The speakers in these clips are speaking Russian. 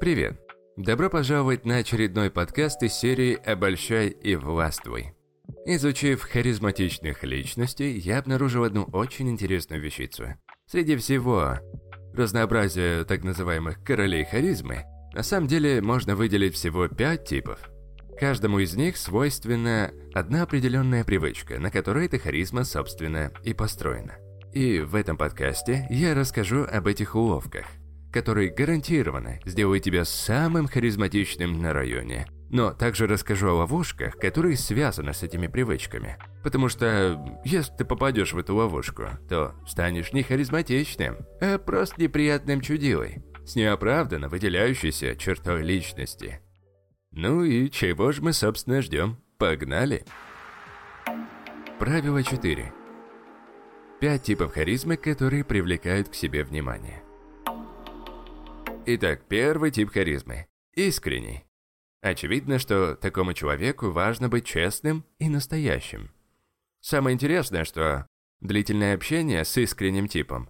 Привет! Добро пожаловать на очередной подкаст из серии «Обольщай и властвуй». Изучив харизматичных личностей, я обнаружил одну очень интересную вещицу. Среди всего разнообразия так называемых королей харизмы, на самом деле можно выделить всего пять типов. Каждому из них свойственна одна определенная привычка, на которой эта харизма, собственно, и построена. И в этом подкасте я расскажу об этих уловках, которые гарантированно сделают тебя самым харизматичным на районе. Но также расскажу о ловушках, которые связаны с этими привычками. Потому что если ты попадешь в эту ловушку, то станешь не харизматичным, а просто неприятным чудилой, с неоправданно выделяющейся чертой личности. Ну и чего же мы, собственно, ждем? Погнали! Правило 4. Пять типов харизмы, которые привлекают к себе внимание. Итак, первый тип харизмы – искренний. Очевидно, что такому человеку важно быть честным и настоящим. Самое интересное, что длительное общение с искренним типом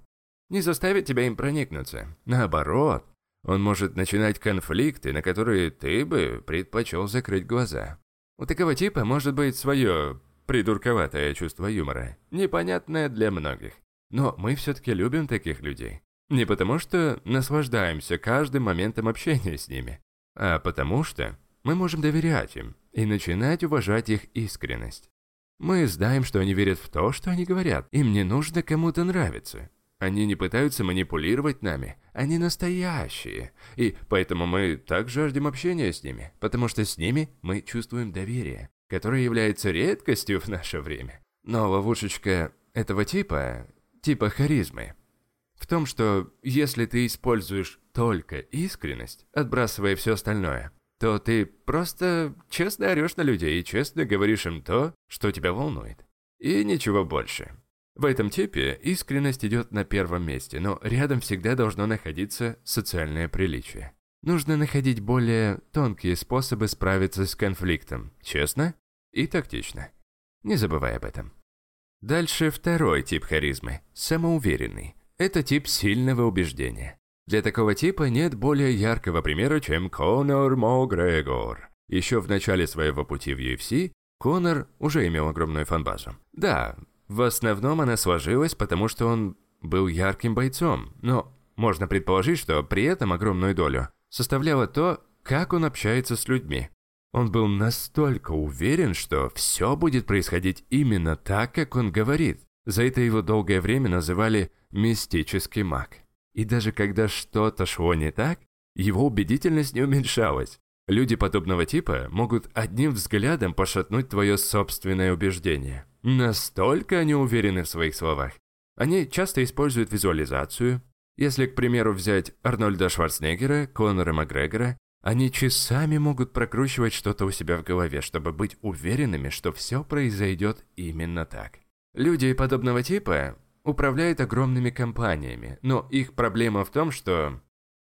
не заставит тебя им проникнуться. Наоборот, он может начинать конфликты, на которые ты бы предпочел закрыть глаза. У такого типа может быть свое придурковатое чувство юмора, непонятное для многих. Но мы все-таки любим таких людей. Не потому, что наслаждаемся каждым моментом общения с ними, а потому что мы можем доверять им и начинать уважать их искренность. Мы знаем, что они верят в то, что они говорят. Им не нужно кому-то нравиться. Они не пытаются манипулировать нами. Они настоящие. И поэтому мы так жаждем общения с ними, потому что с ними мы чувствуем доверие, которое является редкостью в наше время. Но ловушечка этого типа, типа харизмы, в том, что если ты используешь только искренность, отбрасывая все остальное, то ты просто честно орешь на людей и честно говоришь им то, что тебя волнует. И ничего больше. В этом типе искренность идет на первом месте, но рядом всегда должно находиться социальное приличие. Нужно находить более тонкие способы справиться с конфликтом, честно и тактично. Не забывай об этом. Дальше второй тип харизмы – самоуверенный. Это тип сильного убеждения. Для такого типа нет более яркого примера, чем Конор Макгрегор. Еще в начале своего пути в UFC Конор уже имел огромную фанбазу. Да, в основном она сложилась, потому что он был ярким бойцом, но можно предположить, что при этом огромную долю составляло то, как он общается с людьми. Он был настолько уверен, что все будет происходить именно так, как он говорит. За это его долгое время называли «мистический маг». И даже когда что-то шло не так, его убедительность не уменьшалась. Люди подобного типа могут одним взглядом пошатнуть твое собственное убеждение. Настолько они уверены в своих словах. Они часто используют визуализацию. Если, к примеру, взять Арнольда Шварценеггера, Конора Макгрегора, они часами могут прокручивать что-то у себя в голове, чтобы быть уверенными, что все произойдет именно так. Люди подобного типа управляют огромными компаниями, но их проблема в том, что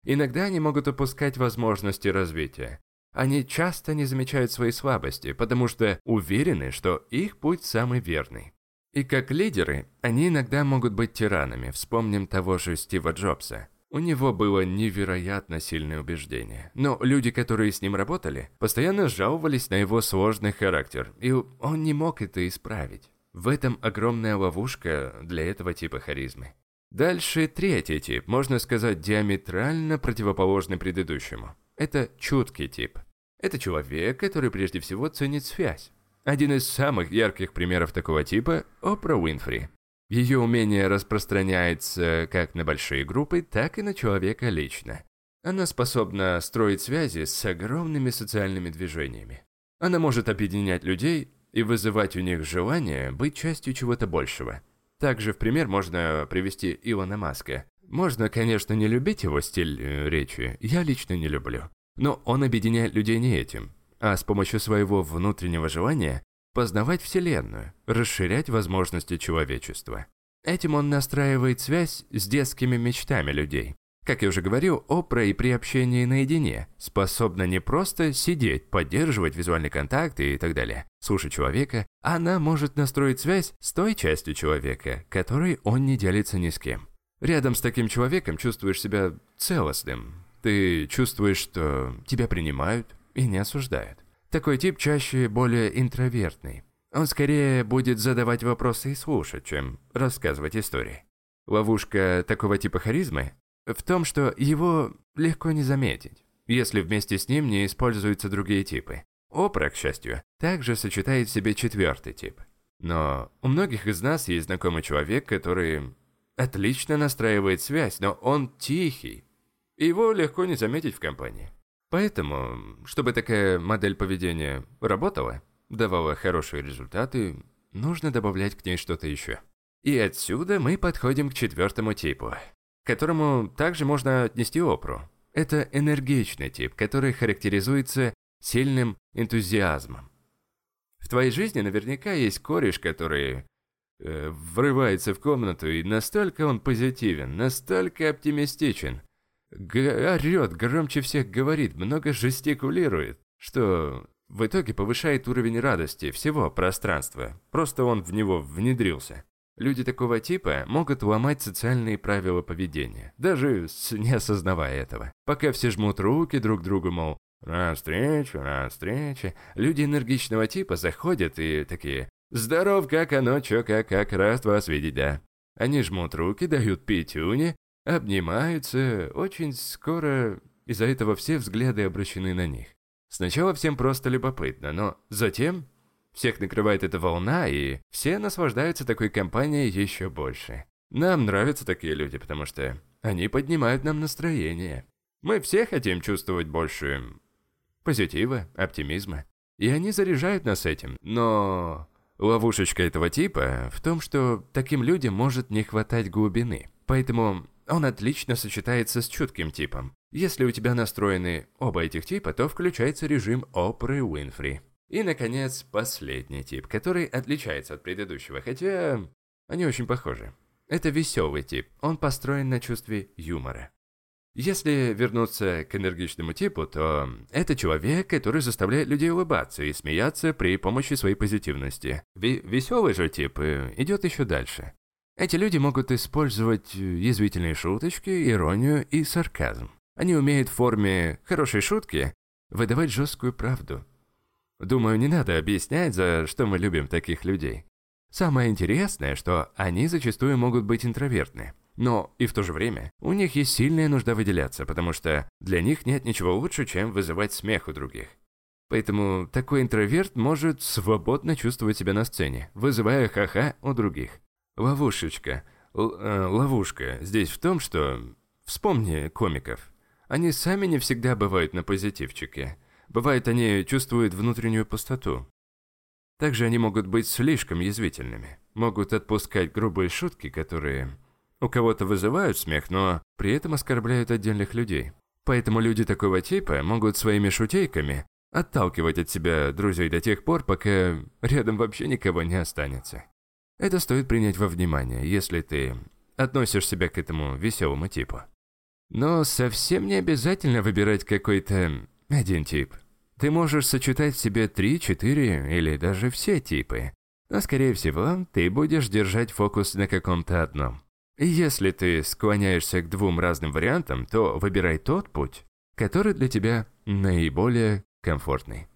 иногда они могут упускать возможности развития. Они часто не замечают свои слабости, потому что уверены, что их путь самый верный. И как лидеры, они иногда могут быть тиранами. Вспомним того же Стива Джобса. У него было невероятно сильное убеждение. Но люди, которые с ним работали, постоянно жаловались на его сложный характер, и он не мог это исправить. В этом огромная ловушка для этого типа харизмы. Дальше третий тип, можно сказать, диаметрально противоположный предыдущему. Это чуткий тип. Это человек, который прежде всего ценит связь. Один из самых ярких примеров такого типа – Опра Уинфри. Ее умение распространяется как на большие группы, так и на человека лично. Она способна строить связи с огромными социальными движениями. Она может объединять людей и вызывать у них желание быть частью чего-то большего. Также в пример можно привести Илона Маска. Можно, конечно, не любить его стиль э, речи, я лично не люблю. Но он объединяет людей не этим, а с помощью своего внутреннего желания познавать Вселенную, расширять возможности человечества. Этим он настраивает связь с детскими мечтами людей. Как я уже говорил, Опра и при общении наедине способна не просто сидеть, поддерживать визуальный контакт и так далее, слушать человека, она может настроить связь с той частью человека, которой он не делится ни с кем. Рядом с таким человеком чувствуешь себя целостным, Ты чувствуешь, что тебя принимают и не осуждают. Такой тип чаще более интровертный. Он скорее будет задавать вопросы и слушать, чем рассказывать истории. Ловушка такого типа харизмы в том, что его легко не заметить, если вместе с ним не используются другие типы. Опра, к счастью, также сочетает в себе четвертый тип. Но у многих из нас есть знакомый человек, который отлично настраивает связь, но он тихий. Его легко не заметить в компании. Поэтому, чтобы такая модель поведения работала, давала хорошие результаты, нужно добавлять к ней что-то еще. И отсюда мы подходим к четвертому типу, к которому также можно отнести опру. Это энергичный тип, который характеризуется сильным энтузиазмом. В твоей жизни наверняка есть кореш, который э, врывается в комнату, и настолько он позитивен, настолько оптимистичен, орет, громче всех говорит, много жестикулирует, что в итоге повышает уровень радости всего пространства. Просто он в него внедрился. Люди такого типа могут ломать социальные правила поведения, даже не осознавая этого. Пока все жмут руки друг другу, мол, на встречу, на встречу. Люди энергичного типа заходят и такие, здоров, как оно, чё, как, как, рад вас видеть, да. Они жмут руки, дают пятюни, обнимаются, очень скоро из-за этого все взгляды обращены на них. Сначала всем просто любопытно, но затем всех накрывает эта волна, и все наслаждаются такой компанией еще больше. Нам нравятся такие люди, потому что они поднимают нам настроение. Мы все хотим чувствовать больше позитива, оптимизма. И они заряжают нас этим. Но ловушечка этого типа в том, что таким людям может не хватать глубины. Поэтому он отлично сочетается с чутким типом. Если у тебя настроены оба этих типа, то включается режим Опры Уинфри. И, наконец, последний тип, который отличается от предыдущего, хотя они очень похожи. Это веселый тип, он построен на чувстве юмора. Если вернуться к энергичному типу, то это человек, который заставляет людей улыбаться и смеяться при помощи своей позитивности. В веселый же тип э, идет еще дальше. Эти люди могут использовать язвительные шуточки, иронию и сарказм. Они умеют в форме хорошей шутки выдавать жесткую правду, Думаю, не надо объяснять, за что мы любим таких людей. Самое интересное, что они зачастую могут быть интровертны. Но и в то же время у них есть сильная нужда выделяться, потому что для них нет ничего лучше, чем вызывать смех у других. Поэтому такой интроверт может свободно чувствовать себя на сцене, вызывая ха-ха у других. Ловушечка. Л э, ловушка здесь в том, что... Вспомни комиков. Они сами не всегда бывают на позитивчике. Бывает, они чувствуют внутреннюю пустоту. Также они могут быть слишком язвительными, могут отпускать грубые шутки, которые у кого-то вызывают смех, но при этом оскорбляют отдельных людей. Поэтому люди такого типа могут своими шутейками отталкивать от себя друзей до тех пор, пока рядом вообще никого не останется. Это стоит принять во внимание, если ты относишь себя к этому веселому типу. Но совсем не обязательно выбирать какой-то один тип. Ты можешь сочетать в себе три, четыре или даже все типы. Но, скорее всего, ты будешь держать фокус на каком-то одном. И если ты склоняешься к двум разным вариантам, то выбирай тот путь, который для тебя наиболее комфортный.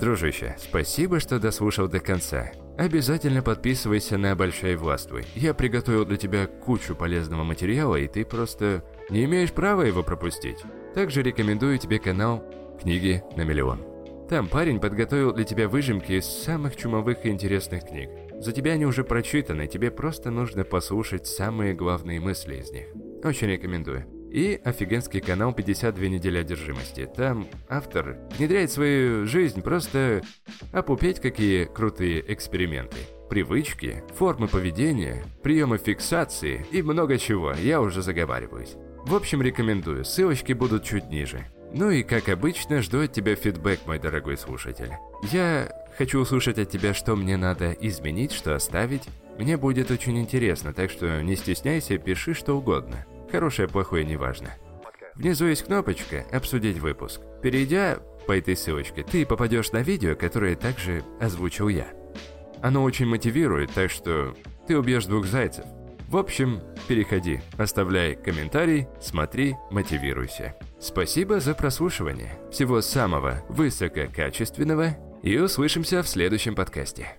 Дружище, спасибо, что дослушал до конца. Обязательно подписывайся на Большая Властвуй. Я приготовил для тебя кучу полезного материала, и ты просто не имеешь права его пропустить. Также рекомендую тебе канал Книги на миллион. Там парень подготовил для тебя выжимки из самых чумовых и интересных книг. За тебя они уже прочитаны, тебе просто нужно послушать самые главные мысли из них. Очень рекомендую. И офигенский канал 52 недели одержимости. Там автор внедряет свою жизнь просто опупеть какие крутые эксперименты. Привычки, формы поведения, приемы фиксации и много чего, я уже заговариваюсь. В общем, рекомендую, ссылочки будут чуть ниже. Ну и как обычно, жду от тебя фидбэк, мой дорогой слушатель. Я хочу услышать от тебя, что мне надо изменить, что оставить. Мне будет очень интересно, так что не стесняйся, пиши что угодно. Хорошее, плохое, неважно. Внизу есть кнопочка «Обсудить выпуск». Перейдя по этой ссылочке, ты попадешь на видео, которое также озвучил я. Оно очень мотивирует, так что ты убьешь двух зайцев. В общем, переходи, оставляй комментарий, смотри, мотивируйся. Спасибо за прослушивание. Всего самого высококачественного и услышимся в следующем подкасте.